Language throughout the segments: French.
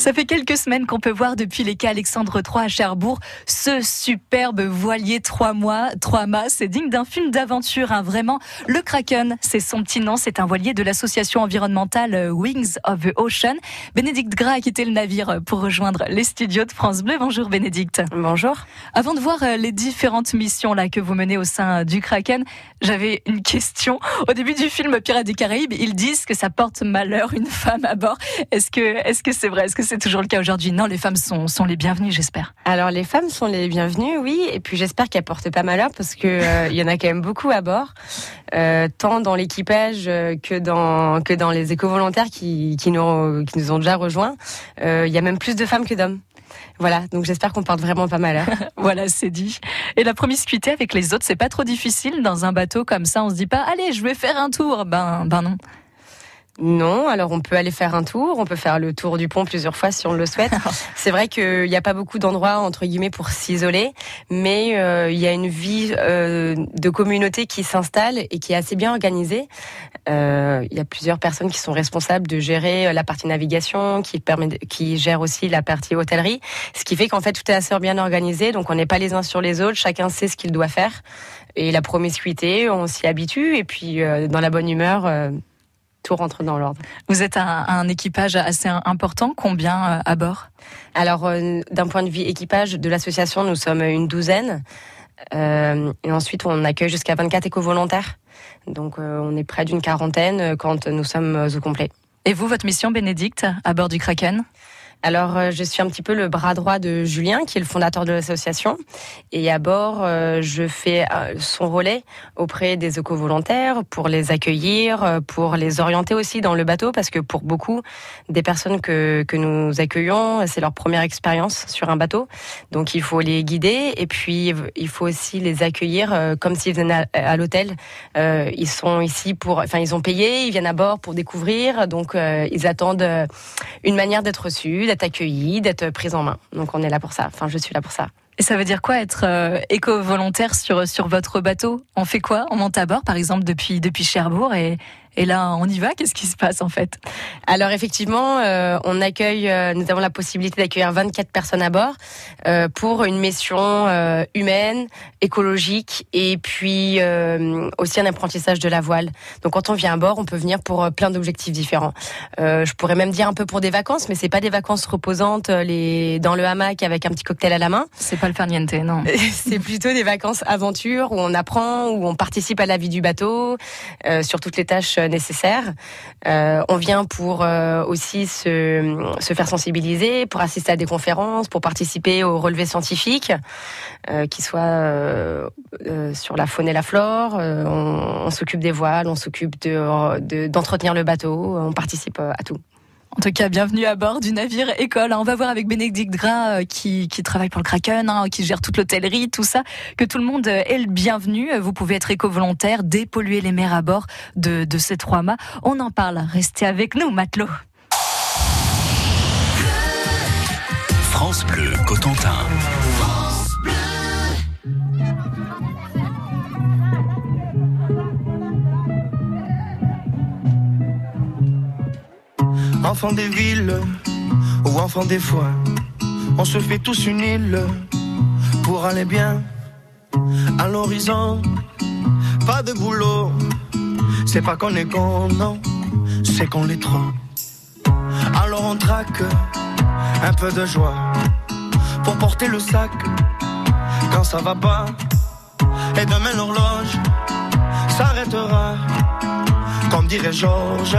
Ça fait quelques semaines qu'on peut voir depuis les quais Alexandre III à Cherbourg ce superbe voilier trois mois, trois mâts. C'est digne d'un film d'aventure, hein, vraiment. Le Kraken, c'est son petit nom. C'est un voilier de l'association environnementale euh, Wings of the Ocean. Bénédicte Gras a quitté le navire pour rejoindre les studios de France Bleu. Bonjour Bénédicte. Bonjour. Avant de voir euh, les différentes missions là que vous menez au sein du Kraken, j'avais une question. Au début du film Pirates des Caraïbes, ils disent que ça porte malheur une femme à bord. Est-ce que est-ce que c'est vrai? Est-ce que c'est toujours le cas aujourd'hui. Non, les femmes sont, sont les bienvenues, j'espère. Alors, les femmes sont les bienvenues, oui. Et puis, j'espère qu'elles portent pas malheur parce que euh, y en a quand même beaucoup à bord, euh, tant dans l'équipage euh, que dans que dans les éco-volontaires qui, qui, nous, qui nous ont déjà rejoints. Il y a même plus de femmes que d'hommes. Voilà, donc j'espère qu'on porte vraiment pas malheur. voilà, c'est dit. Et la promiscuité avec les autres, c'est pas trop difficile dans un bateau comme ça. On se dit pas, allez, je vais faire un tour. Ben, ben non. Non, alors on peut aller faire un tour, on peut faire le tour du pont plusieurs fois si on le souhaite. C'est vrai qu'il n'y a pas beaucoup d'endroits entre guillemets pour s'isoler, mais euh, il y a une vie euh, de communauté qui s'installe et qui est assez bien organisée. Euh, il y a plusieurs personnes qui sont responsables de gérer la partie navigation, qui permet, qui gèrent aussi la partie hôtellerie, ce qui fait qu'en fait tout est assez bien organisé, donc on n'est pas les uns sur les autres, chacun sait ce qu'il doit faire. Et la promiscuité, on s'y habitue, et puis dans la bonne humeur tout rentre dans l'ordre. Vous êtes un, équipage assez important, combien euh, à bord? Alors, euh, d'un point de vue équipage de l'association, nous sommes une douzaine. Euh, et ensuite, on accueille jusqu'à 24 éco-volontaires. Donc, on est près d'une quarantaine quand nous sommes au complet. Et vous, votre mission, Bénédicte, à bord du Kraken? Alors, euh, je suis un petit peu le bras droit de Julien, qui est le fondateur de l'association. Et à bord, euh, je fais euh, son relais auprès des éco-volontaires pour les accueillir, pour les orienter aussi dans le bateau, parce que pour beaucoup des personnes que, que nous accueillons, c'est leur première expérience sur un bateau. Donc, il faut les guider et puis il faut aussi les accueillir comme s'ils venaient à, l'hôtel. ils sont ici pour, enfin, ils ont payé, ils viennent à bord pour découvrir, donc ils attendent une manière d'être reçus d'être accueilli, d'être prise en main. Donc on est là pour ça. Enfin, je suis là pour ça. Et ça veut dire quoi être euh, éco-volontaire sur, sur votre bateau? On fait quoi? On monte à bord, par exemple, depuis, depuis Cherbourg et, et là, on y va. Qu'est-ce qui se passe en fait? Alors effectivement, euh, on accueille, euh, nous avons la possibilité d'accueillir 24 personnes à bord euh, pour une mission euh, humaine, écologique et puis euh, aussi un apprentissage de la voile. Donc quand on vient à bord, on peut venir pour plein d'objectifs différents. je pourrais même dire un peu pour des vacances, mais c'est pas des vacances reposantes, les dans le hamac avec un petit cocktail à la main. C'est pas le farniente, non. c'est plutôt des vacances aventures où on apprend, où on participe à la vie du bateau, sur toutes les tâches nécessaires. Euh, on vient pour euh, aussi se, se, faire sensibiliser, pour assister à des conférences, pour participer aux relevés scientifiques, euh, qui soient sur la faune et la flore. on, on s'occupe des voiles, on s'occupe d'entretenir de, le bateau, on participe à tout. En tout cas, bienvenue à bord du navire école. On va voir avec Bénédicte Gras euh, qui, travaille pour le Kraken, hein, qui gère toute l'hôtellerie, tout ça, que tout le monde est le bienvenu. Vous pouvez être éco-volontaire, dépolluer les mers à bord de, ces trois mâts. On en parle. Restez avec nous, matelot. France Bleu Cotentin. Enfants des villes ou enfants des foins, on se fait tous une île pour aller bien à l'horizon. Pas de boulot, c'est pas qu'on est con, non, c'est qu'on l'est trop. Alors on traque un peu de joie pour porter le sac quand ça va pas. Et demain l'horloge s'arrêtera, comme dirait Georges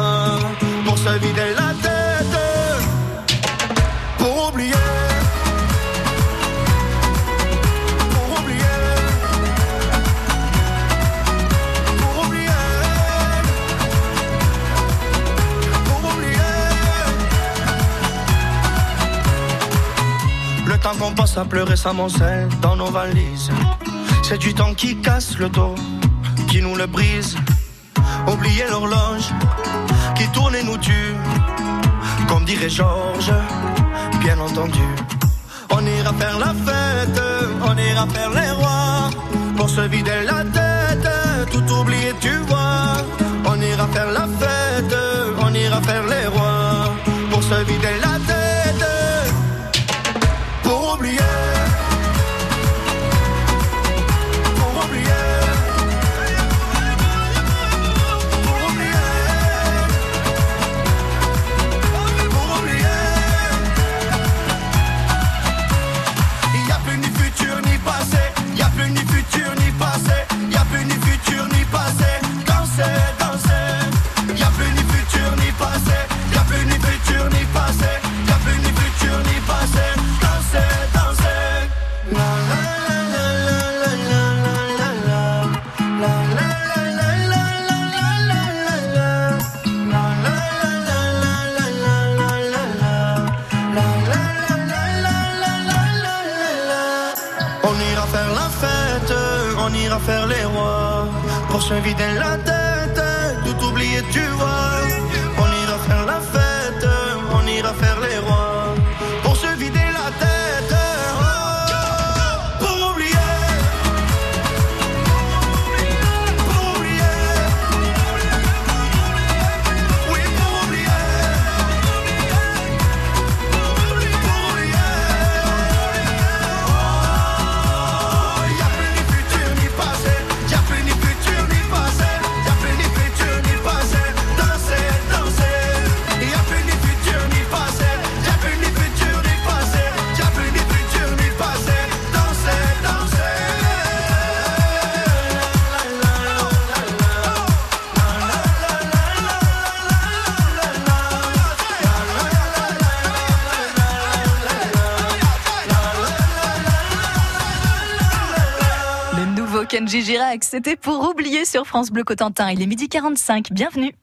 qu'on passe à pleurer sa moncelle dans nos valises. C'est du temps qui casse le dos, qui nous le brise. Oublier l'horloge qui tourne et nous tue. comme dirait Georges, bien entendu. On ira faire la fête, on ira faire les rois, pour se vider la tête, tout oublier, tu vois. On ira faire la fête, on ira faire les rois, pour se vider la se vida en la Girac, c'était pour oublier sur France Bleu Cotentin. Il est midi 45, bienvenue.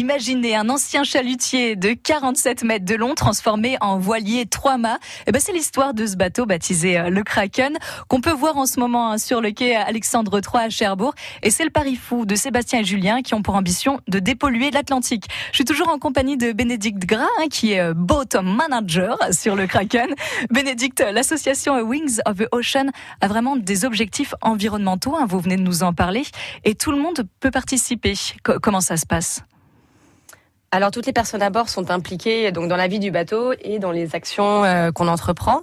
Imaginez un ancien chalutier de 47 mètres de long transformé en voilier trois mâts. Eh ben, c'est l'histoire de ce bateau baptisé euh, le Kraken qu'on peut voir en ce moment hein, sur le quai Alexandre III à Cherbourg. Et c'est le pari fou de Sébastien et Julien qui ont pour ambition de dépolluer l'Atlantique. Je suis toujours en compagnie de Bénédicte Gras hein, qui est euh, boat manager sur le Kraken. Bénédicte, l'association Wings of the Ocean a vraiment des objectifs environnementaux. hein, vous venez de nous en parler et tout le monde peut participer. Co- comment ça se passe? Alors toutes les personnes à bord sont impliquées donc dans la vie du bateau et dans les actions euh, qu'on entreprend.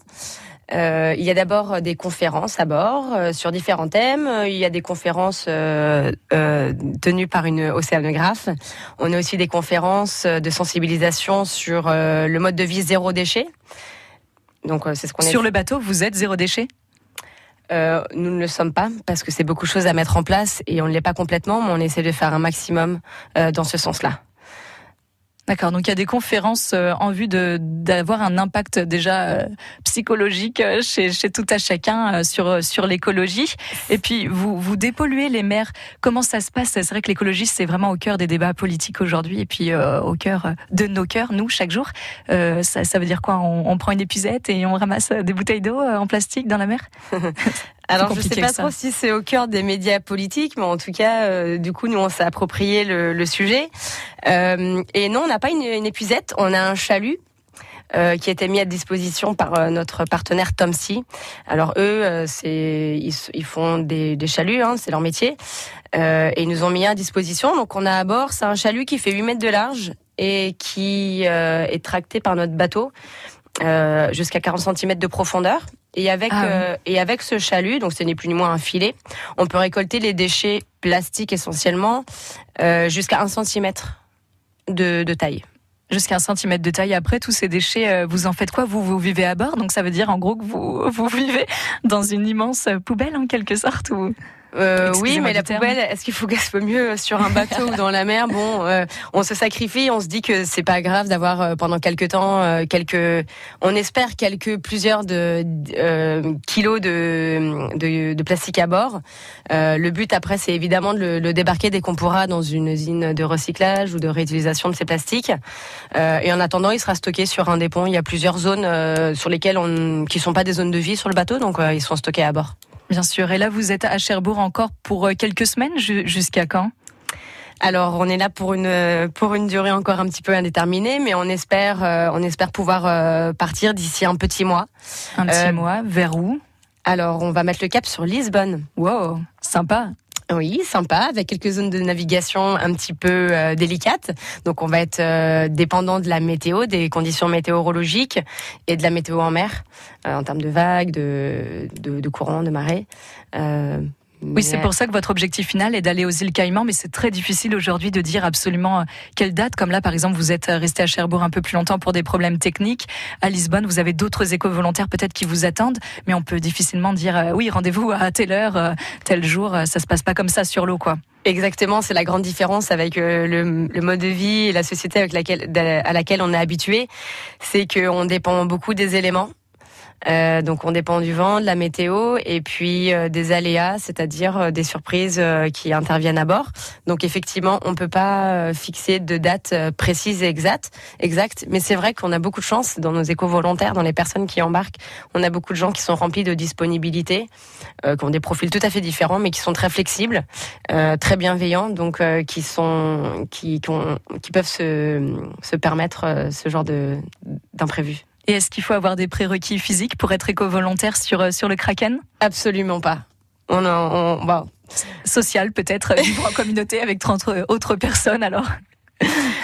Euh, il y a d'abord des conférences à bord euh, sur différents thèmes. Il y a des conférences euh, euh, tenues par une océanographe. On a aussi des conférences euh, de sensibilisation sur euh, le mode de vie zéro déchet. Donc euh, c'est ce qu'on Sur est- le bateau, vous êtes zéro déchet? Euh, nous ne le sommes pas parce que c'est beaucoup de choses à mettre en place et on ne l'est pas complètement, mais on essaie de faire un maximum euh, dans ce sens-là. D'accord, donc il y a des conférences euh, en vue d'avoir un impact déjà euh, psychologique euh, chez, chez tout à chacun sur sur l'écologie. Et puis vous vous dépolluez les mers. Comment ça se passe? C'est vrai que l'écologie c'est vraiment au cœur des débats politiques aujourd'hui et puis euh, au cœur de nos cœurs, nous chaque jour. Euh, ça, ça veut dire quoi? On, on prend une épuisette et on ramasse des bouteilles d'eau en plastique dans la mer? Alors je compliqué sais pas trop si c'est au cœur des médias politiques, mais en tout cas, euh, du coup, nous on s'est approprié le, le sujet. Euh, et non, on n'a pas une, une épuisette, on a un chalut. euh, qui a été mis à disposition par euh, notre partenaire Tom C. Alors eux, euh, c'est ils, ils font des, des chaluts, hein, c'est leur métier, euh, et ils nous ont mis à disposition. Donc on a à bord, c'est un chalut qui fait 8 mètres de large et qui euh, est tracté par notre bateau euh, jusqu'à 40 cm de profondeur. Et avec Ah oui. euh, et avec ce chalut, donc ce n'est plus ni moins un filet, on peut récolter les déchets plastiques essentiellement euh, jusqu'à 1 cm de, de taille. Jusqu'à un centimètre de taille. Après, tous ces déchets, euh, vous en faites quoi? Vous, vous vivez à bord, donc ça veut dire en gros que vous, vous vivez dans une immense poubelle en quelque sorte ou... Euh, oui, mais la poubelle, est-ce qu'il faut qu'elle soit mieux sur un bateau ou dans la mer? Bon, euh, on se sacrifie, on se dit que c'est pas grave d'avoir euh, pendant quelques temps euh, quelques, on espère quelques plusieurs de euh, kilos de, de de plastique à bord. Euh, le but après, c'est évidemment de le, le débarquer dès qu'on pourra dans une usine de recyclage ou de réutilisation de ces plastiques. Euh, et en attendant, il sera stocké sur un des ponts. Il y a plusieurs zones euh, sur lesquelles on, qui sont pas des zones de vie sur le bateau, donc euh, ils sont stockés à bord. Bien sûr. Et là, vous êtes à Cherbourg encore pour euh, quelques semaines, ju- jusqu'à quand? Alors, on est là pour une pour une durée encore un petit peu indéterminée, mais on espère on espère pouvoir partir d'ici un petit mois. Un petit mois. Vers où? Alors, on va mettre le cap sur Lisbonne. Wow, sympa. Oui, sympa, avec quelques zones de navigation un petit peu euh, délicates. Donc on va être euh, dépendant de la météo, des conditions météorologiques et de la météo en mer, euh, en termes de vagues, de, de, de courants, de marées. Oui, c'est pour ça que votre objectif final est d'aller aux îles Caïmans, mais c'est très difficile aujourd'hui de dire absolument euh, quelle date. Comme là, par exemple, vous êtes euh, resté à Cherbourg un peu plus longtemps pour des problèmes techniques. À Lisbonne, vous avez d'autres éco-volontaires peut-être qui vous attendent, mais on peut difficilement dire euh, oui, rendez-vous à telle heure, tel jour. Ça se passe pas comme ça sur l'eau, quoi. Exactement, c'est la grande différence avec le, mode de vie et la société avec laquelle, à laquelle on est habitué. C'est qu'on dépend beaucoup des éléments. Euh, donc on dépend du vent, de la météo et puis euh, des aléas, c'est-à-dire euh, des surprises qui interviennent à bord. Donc effectivement, on peut pas fixer de date précise et exacte, exacte mais c'est vrai qu'on a beaucoup de chance dans nos éco-volontaires, dans les personnes qui embarquent. On a beaucoup de gens qui sont remplis de disponibilité, qui ont des profils tout à fait différents, mais qui sont très flexibles, très bienveillants, donc qui sont qui, qui, qui peuvent se, se permettre ce genre de. Et est-ce qu'il faut avoir des prérequis physiques pour être éco-volontaire sur, euh, sur le Kraken? Absolument pas. On, on, bah. Social peut-être, euh, vivre en communauté avec 30 autres personnes alors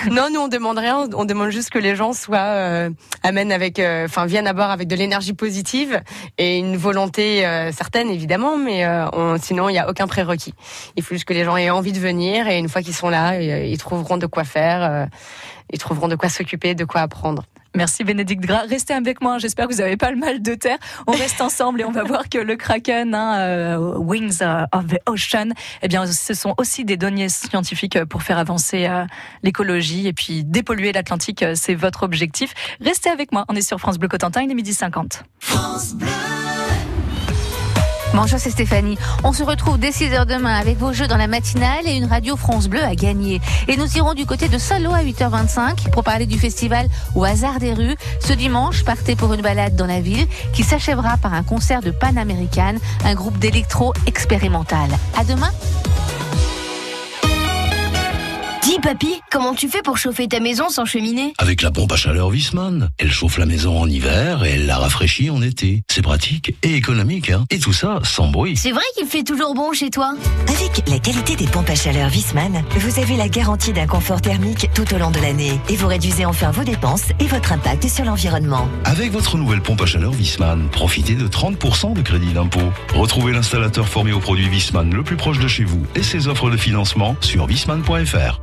non, nous on demande rien, on demande juste que les gens soient euh, amènent avec, enfin viennent à bord avec de l'énergie positive et une volonté certaine évidemment, mais sinon il n'y a aucun prérequis. Il faut juste que les gens aient envie de venir et une fois qu'ils sont là, ils trouveront de quoi faire, ils trouveront de quoi s'occuper, de quoi apprendre. Merci Bénédicte Gras. Restez avec moi. J'espère que vous n'avez pas le mal de terre. On reste ensemble et on va voir que le Kraken, hein, euh, Wings euh, of the Ocean, eh bien, ce sont aussi des données scientifiques pour faire avancer euh, l'écologie et puis dépolluer l'Atlantique. C'est votre objectif. Restez avec moi. On est sur France Bleu Cotentin. Il est midi 50. France Bleu. Bonjour, c'est Stéphanie. On se retrouve dès 6h demain avec vos jeux dans la matinale et une radio France Bleu à gagner. Et nous irons du côté de Solo à 8h25 pour parler du festival Au hasard des rues. Ce dimanche, partez pour une balade dans la ville qui s'achèvera par un concert de Pan American, un groupe d'électro expérimental. À demain. Dis papy, comment tu fais pour chauffer ta maison sans cheminée Avec la pompe à chaleur Wiesmann. Elle chauffe la maison en hiver et elle la rafraîchit en été. C'est pratique et économique, hein Et tout ça sans bruit. C'est vrai qu'il fait toujours bon chez toi Avec la qualité des pompes à chaleur Wiesmann, vous avez la garantie d'un confort thermique tout au long de l'année et vous réduisez enfin vos dépenses et votre impact sur l'environnement. Avec votre nouvelle pompe à chaleur Wiesmann, profitez de 30% de crédit d'impôt. Retrouvez l'installateur formé au produit Wiesmann le plus proche de chez vous et ses offres de financement sur wiesmann.fr.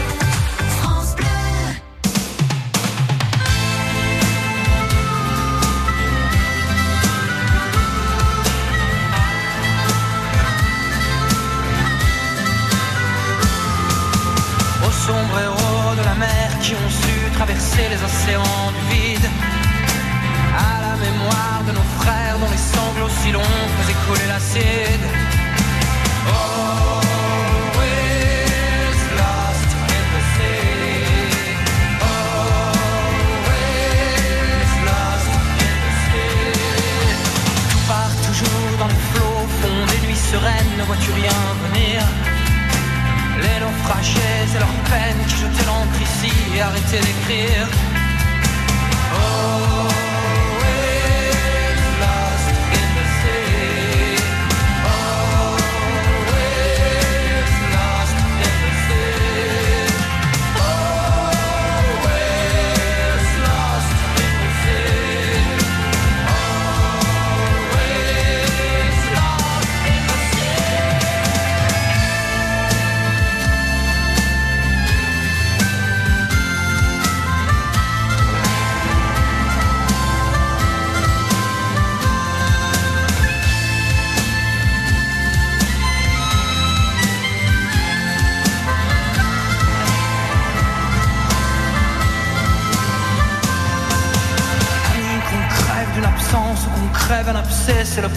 Arrêtaient d'écrire.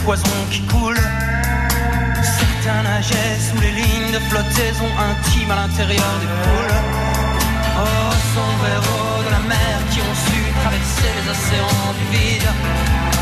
Poison qui coule. Certains nageaient sous les lignes de flottaison intime à l'intérieur des poules. Oh, sombreros de la mer qui ont su traverser les océans du vide.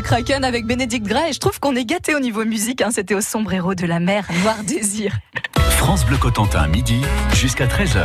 Du Kraken avec Bénédicte Gras et je trouve qu'on est gâté au niveau musique. Hein. C'était au sombrero de la mer, Noir Désir. France Bleu Cotentin, midi jusqu'à 13h.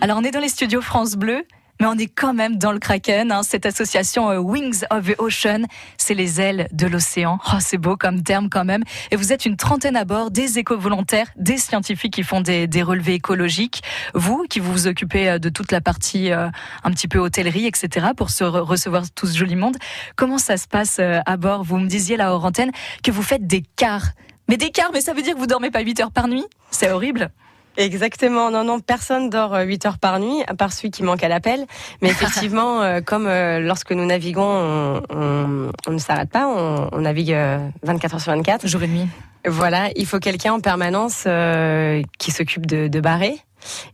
Alors on est dans les studios France Bleu mais on est quand même dans le Kraken. Hein, cette association euh, Wings of the Ocean, c'est les ailes de l'océan. Oh, c'est beau comme terme quand même. Et vous êtes une trentaine à bord, des éco-volontaires, des scientifiques qui font des, des, relevés écologiques. Vous, qui vous occupez euh, de toute la partie euh, un petit peu hôtellerie, etc., pour se re recevoir tout ce joli monde. Comment ça se passe à bord? Vous me disiez là hors antenne que vous faites des quarts. Mais des quarts, mais ça veut dire que vous dormez pas 8 heures par nuit? C'est horrible. Exactement, non, non, personne dort 8 heures par nuit, à part celui qui manque à l'appel. Mais effectivement, euh, comme euh, lorsque nous naviguons, on, on, on ne s'arrête pas, on, on navigue 24 heures sur 24. Jour et nuit. Voilà, il faut quelqu'un en permanence euh, qui s'occupe de, de barrer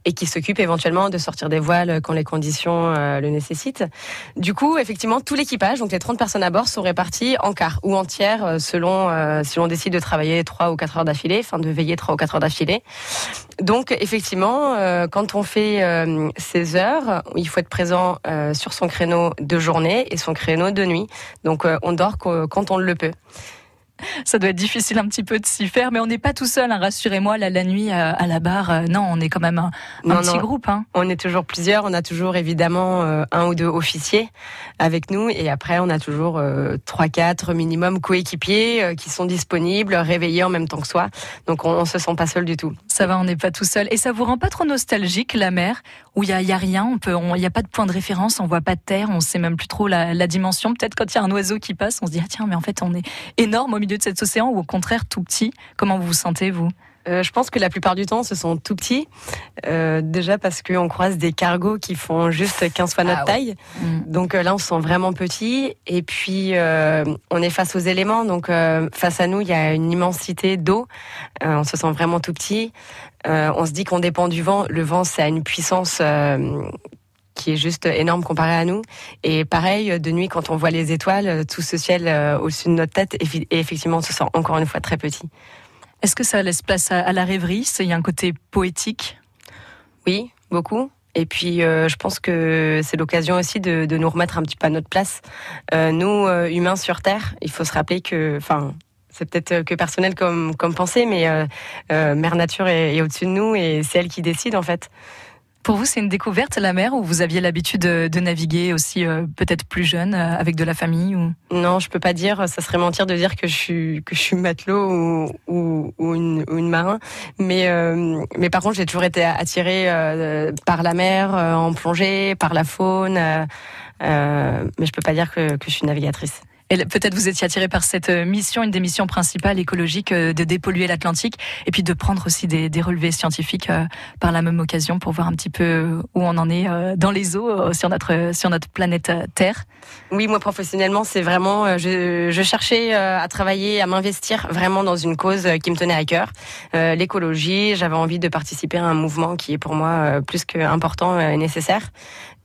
et qui s'occupe éventuellement de sortir des voiles quand les conditions euh, le nécessitent. Du coup, effectivement, tout l'équipage, donc les 30 personnes à bord, sont répartis en quart ou en tiers euh, selon euh, si l'on décide de travailler 3 ou 4 heures d'affilée, enfin de veiller 3 ou 4 heures d'affilée. Donc, effectivement, quand on fait euh, ces heures, il faut être présent sur son créneau de journée et son créneau de nuit. Donc, on dort quand on le peut. Ça doit être difficile un petit peu de s'y faire, mais on n'est pas tout seul, hein, rassurez-moi, là, la nuit euh, à la barre, euh, non, on est quand même un, un non, petit non. groupe. Hein. On est toujours plusieurs, on a toujours évidemment euh, un ou deux officiers avec nous, et après on a toujours trois, quatre minimum coéquipiers qui sont disponibles, réveillés en même temps que soi, donc on, on se sent pas seul du tout. Ça va, on n'est pas tout seul. Et ça vous rend pas trop nostalgique, la mer, où il y a, rien, on peut, il n'y a pas de point de référence, on voit pas de terre, on sait même plus trop la, la dimension. Peut-être quand il y a un oiseau qui passe, on se dit, ah tiens, mais en fait on est énorme au milieu de cet océan, ou au contraire tout petit? Comment vous vous sentez, vous? Euh, je pense que la plupart du temps, ce sont tout petits. Euh, déjà parce qu'on croise des cargos qui font juste 15 fois notre Ah taille. Mm. Donc euh, là, on se sent vraiment petit. Et puis, on est face aux éléments. Donc, face à nous, il y a une immensité d'eau. On se sent vraiment tout petit. On se dit qu'on dépend du vent. Le vent, ça a une puissance qui est juste énorme comparée à nous. Et pareil, de nuit, quand on voit les étoiles, tout ce ciel euh, au-dessus de notre tête, et, effectivement, on se sent encore une fois très petit. Est-ce que ça laisse place à, la rêverie? Il y a un côté poétique? Oui, beaucoup. Et puis, euh, je pense que c'est l'occasion aussi de, de, nous remettre un petit peu à notre place. Euh, nous, euh, humains sur Terre, il faut se rappeler que, enfin, c'est peut-être que personnel comme, comme pensée, mais euh, Mère Nature est, est au-dessus de nous et c'est elle qui décide en fait. Pour vous, c'est une découverte la mer ou vous aviez l'habitude de, de, naviguer aussi euh, peut-être plus jeune euh, avec de la famille ou? Non, je peux pas dire. Ça serait mentir de dire que je suis que je suis matelot ou, ou, ou, une, ou une marin. Mais euh, mais par contre, j'ai toujours été attirée euh, par la mer euh, en plongée, par la faune. euh, mais je peux pas dire que, que je suis navigatrice. Peut-être vous étiez attiré par cette euh, mission, une des missions principales écologiques, euh, de dépolluer l'Atlantique, et puis de prendre aussi des, relevés scientifiques euh, par la même occasion pour voir un petit peu où on en est dans les eaux sur notre sur notre planète Terre. Oui, moi professionnellement, c'est vraiment, je, je, cherchais à travailler, à m'investir vraiment dans une cause qui me tenait à cœur, l'écologie. J'avais envie de participer à un mouvement qui est pour moi plus qu'important et nécessaire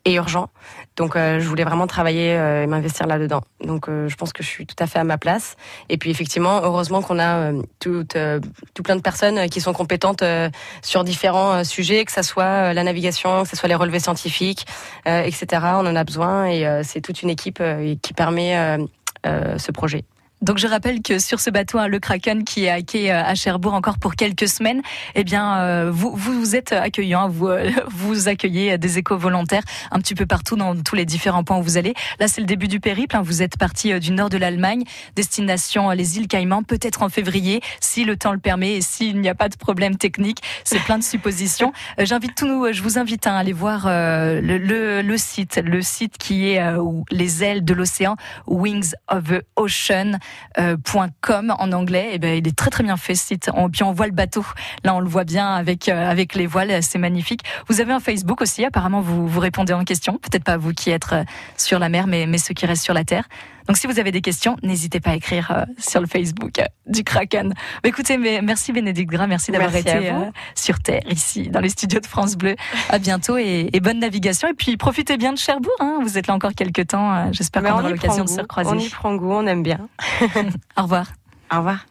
et urgent. Donc euh, je voulais vraiment travailler euh, et m'investir là-dedans. Donc euh, je pense que je suis tout à fait à ma place. Et puis effectivement, heureusement qu'on a euh, tout, euh, tout plein de personnes qui sont compétentes euh, sur différents euh, sujets, que ce soit euh, la navigation, que ce soit les relevés scientifiques, euh, etc. On en a besoin et euh, c'est toute une équipe euh, qui permet euh, ce projet. Donc je rappelle que sur ce bateau, hein, le Kraken, qui est à quai à Cherbourg encore pour quelques semaines, eh bien euh, vous vous êtes accueillant, vous euh, vous accueillez des éco-volontaires un petit peu partout dans tous les différents points où vous allez. Là c'est le début du périple. Hein, vous êtes parti du nord de l'Allemagne, destination les îles Caïmans, peut-être en février si le temps le permet et s'il n'y a pas de problème technique. C'est plein de suppositions. Euh, J'invite tous nous, je vous invite hein, à aller voir euh, le, le, le, site, le site qui est euh, les ailes de l'océan, Wings of the Ocean. Euh, .com en anglais, et ben il est très très bien fait ce site. On, puis on voit le bateau, là on le voit bien avec euh, avec les voiles, c'est magnifique. Vous avez un Facebook aussi, apparemment vous vous répondez en question, peut-être pas vous qui êtes euh, sur la mer, mais mais ceux qui restent sur la terre. Donc si vous avez des questions, n'hésitez pas à écrire euh, sur le Facebook euh, du Kraken. Mais écoutez, mais merci Bénédicte Gras, merci d'avoir été euh, sur Terre ici dans les studios de France Bleu. À bientôt et, et bonne navigation. Et puis profitez bien de Cherbourg. Hein. Vous êtes là encore quelques temps. J'espère qu'on aura l'occasion de se recroiser. On y prend goût, on aime bien. Au revoir. Au revoir.